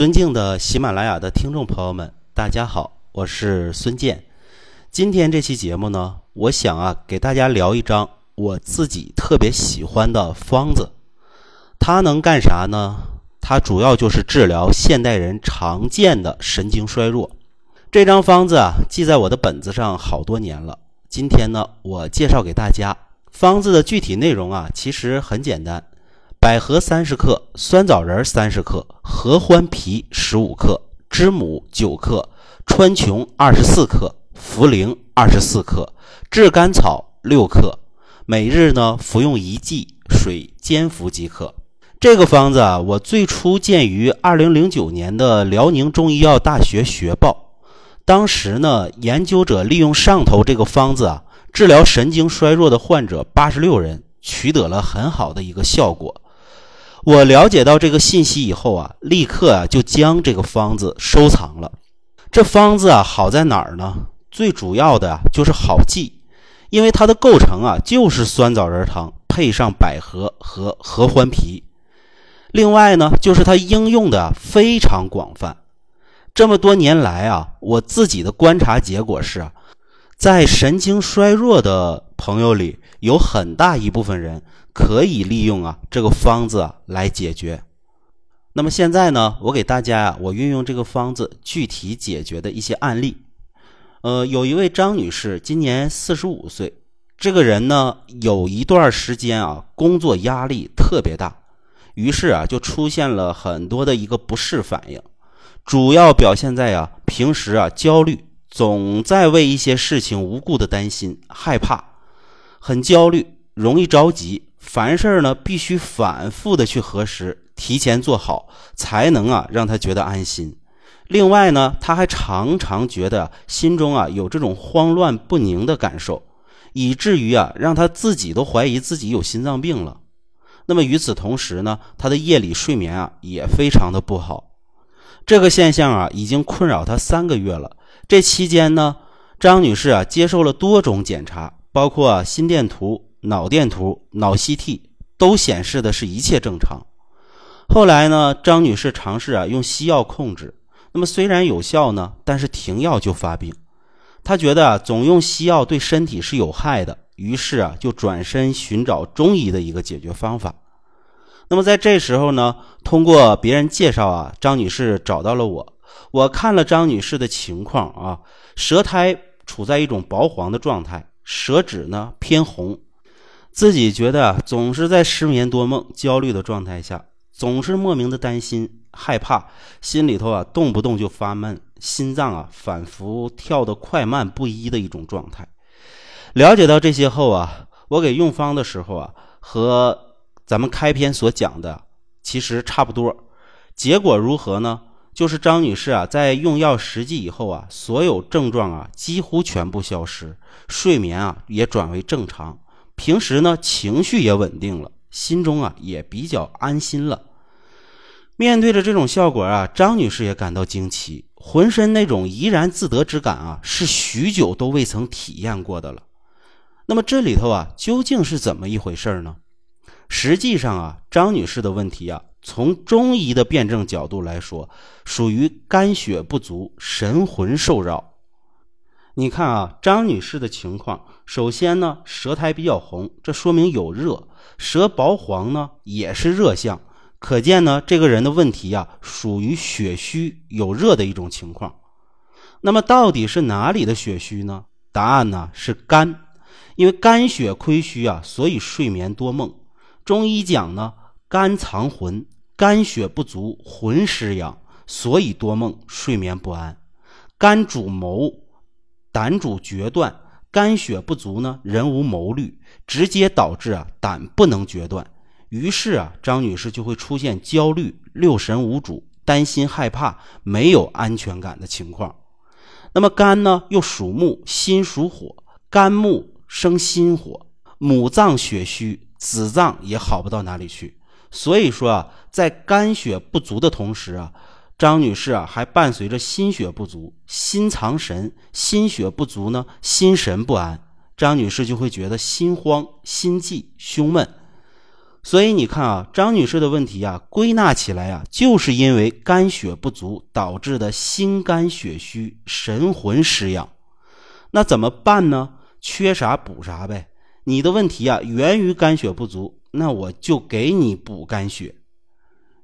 尊敬的喜马拉雅的听众朋友们，大家好，我是孙健。今天这期节目呢，我想啊，给大家聊一张我自己特别喜欢的方子。它能干啥呢？它主要就是治疗现代人常见的神经衰弱。这张方子啊，记在我的本子上好多年了。今天呢，我介绍给大家方子的具体内容啊，其实很简单。百合三十克，酸枣仁三十克，合欢皮十五克，知母九克，川穹二十四克，茯苓二十四克，炙甘草六克。每日呢服用一剂，水煎服即可。这个方子啊，我最初见于二零零九年的辽宁中医药大学学报。当时呢，研究者利用上头这个方子啊，治疗神经衰弱的患者八十六人，取得了很好的一个效果。我了解到这个信息以后啊，立刻啊就将这个方子收藏了。这方子啊好在哪儿呢？最主要的啊就是好记，因为它的构成啊就是酸枣仁汤配上百合和合欢皮。另外呢，就是它应用的非常广泛。这么多年来啊，我自己的观察结果是啊，在神经衰弱的朋友里，有很大一部分人。可以利用啊这个方子来解决。那么现在呢，我给大家啊，我运用这个方子具体解决的一些案例。呃，有一位张女士，今年四十五岁，这个人呢有一段时间啊工作压力特别大，于是啊就出现了很多的一个不适反应，主要表现在啊平时啊焦虑，总在为一些事情无故的担心、害怕，很焦虑，容易着急。凡事呢，必须反复的去核实，提前做好，才能啊让他觉得安心。另外呢，他还常常觉得心中啊有这种慌乱不宁的感受，以至于啊让他自己都怀疑自己有心脏病了。那么与此同时呢，他的夜里睡眠啊也非常的不好。这个现象啊已经困扰他三个月了。这期间呢，张女士啊接受了多种检查，包括心电图。脑电图、脑 CT 都显示的是一切正常。后来呢，张女士尝试啊用西药控制，那么虽然有效呢，但是停药就发病。她觉得啊总用西药对身体是有害的，于是啊就转身寻找中医的一个解决方法。那么在这时候呢，通过别人介绍啊，张女士找到了我。我看了张女士的情况啊，舌苔处在一种薄黄的状态，舌质呢偏红。自己觉得啊，总是在失眠多梦、焦虑的状态下，总是莫名的担心、害怕，心里头啊动不动就发闷，心脏啊反复跳得快慢不一的一种状态。了解到这些后啊，我给用方的时候啊，和咱们开篇所讲的其实差不多。结果如何呢？就是张女士啊，在用药十剂以后啊，所有症状啊几乎全部消失，睡眠啊也转为正常。平时呢，情绪也稳定了，心中啊也比较安心了。面对着这种效果啊，张女士也感到惊奇，浑身那种怡然自得之感啊，是许久都未曾体验过的了。那么这里头啊，究竟是怎么一回事呢？实际上啊，张女士的问题啊，从中医的辩证角度来说，属于肝血不足，神魂受扰。你看啊，张女士的情况，首先呢，舌苔比较红，这说明有热；舌薄黄呢，也是热象，可见呢，这个人的问题呀，属于血虚有热的一种情况。那么到底是哪里的血虚呢？答案呢是肝，因为肝血亏虚啊，所以睡眠多梦。中医讲呢，肝藏魂，肝血不足，魂失养，所以多梦，睡眠不安。肝主谋。胆主决断，肝血不足呢，人无谋虑，直接导致啊胆不能决断，于是啊张女士就会出现焦虑、六神无主、担心害怕、没有安全感的情况。那么肝呢又属木，心属火，肝木生心火，母脏血虚，子脏也好不到哪里去。所以说啊，在肝血不足的同时啊。张女士啊，还伴随着心血不足，心藏神，心血不足呢，心神不安。张女士就会觉得心慌、心悸、胸闷。所以你看啊，张女士的问题啊，归纳起来啊，就是因为肝血不足导致的心肝血虚、神魂失养。那怎么办呢？缺啥补啥呗。你的问题啊，源于肝血不足，那我就给你补肝血。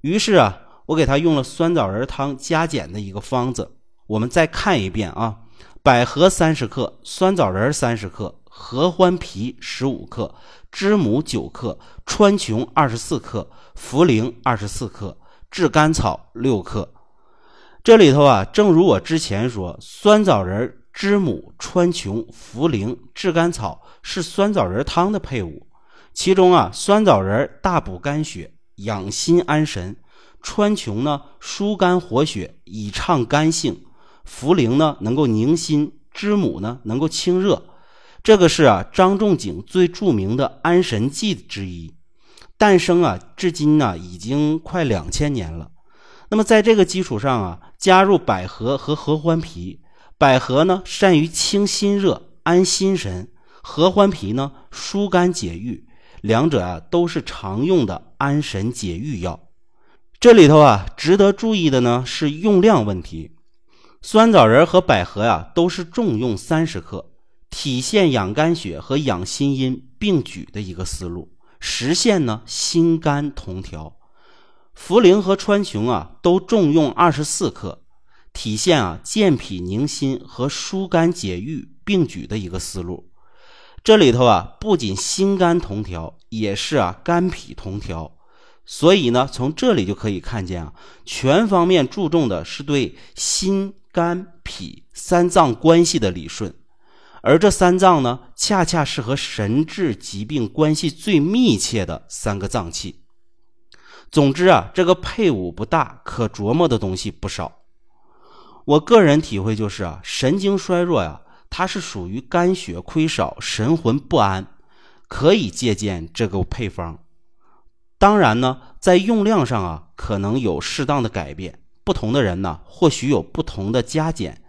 于是啊，我给他用了酸枣仁汤加减的一个方子。我们再看一遍啊，百合三十克，酸枣仁三十克。合欢皮十五克，知母九克，川穹二十四克，茯苓二十四克，炙甘草六克。这里头啊，正如我之前说，酸枣仁、知母、川穹、茯苓、炙甘草是酸枣仁汤的配伍。其中啊，酸枣仁大补肝血，养心安神；川穹呢，疏肝活血，以畅肝性；茯苓呢，能够宁心；知母呢，能够清热。这个是啊，张仲景最著名的安神剂之一，诞生啊，至今呢已经快两千年了。那么在这个基础上啊，加入百合和合欢皮。百合呢善于清心热、安心神；合欢皮呢疏肝解郁。两者啊都是常用的安神解郁药。这里头啊值得注意的呢是用量问题。酸枣仁和百合呀都是重用三十克。体现养肝血和养心阴并举的一个思路，实现呢心肝同调。茯苓和川穹啊都重用二十四克，体现啊健脾宁心和疏肝解郁并举的一个思路。这里头啊不仅心肝同调，也是啊肝脾同调。所以呢，从这里就可以看见啊，全方面注重的是对心肝脾三脏关系的理顺。而这三脏呢，恰恰是和神志疾病关系最密切的三个脏器。总之啊，这个配伍不大，可琢磨的东西不少。我个人体会就是啊，神经衰弱呀，它是属于肝血亏少、神魂不安，可以借鉴这个配方。当然呢，在用量上啊，可能有适当的改变，不同的人呢，或许有不同的加减。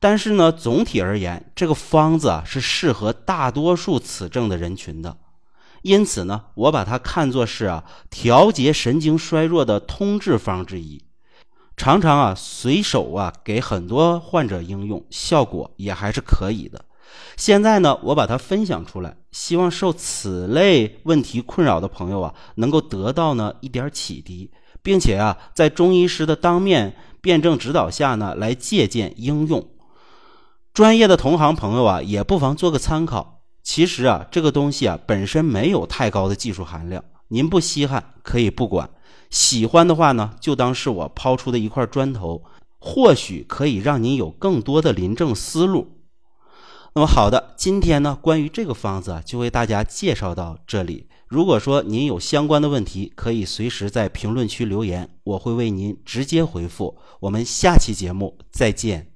但是呢，总体而言，这个方子啊是适合大多数此症的人群的，因此呢，我把它看作是啊调节神经衰弱的通治方之一，常常啊随手啊给很多患者应用，效果也还是可以的。现在呢，我把它分享出来，希望受此类问题困扰的朋友啊，能够得到呢一点启迪，并且啊在中医师的当面辩证指导下呢，来借鉴应用。专业的同行朋友啊，也不妨做个参考。其实啊，这个东西啊，本身没有太高的技术含量。您不稀罕可以不管，喜欢的话呢，就当是我抛出的一块砖头，或许可以让您有更多的临证思路。那么好的，今天呢，关于这个方子，就为大家介绍到这里。如果说您有相关的问题，可以随时在评论区留言，我会为您直接回复。我们下期节目再见。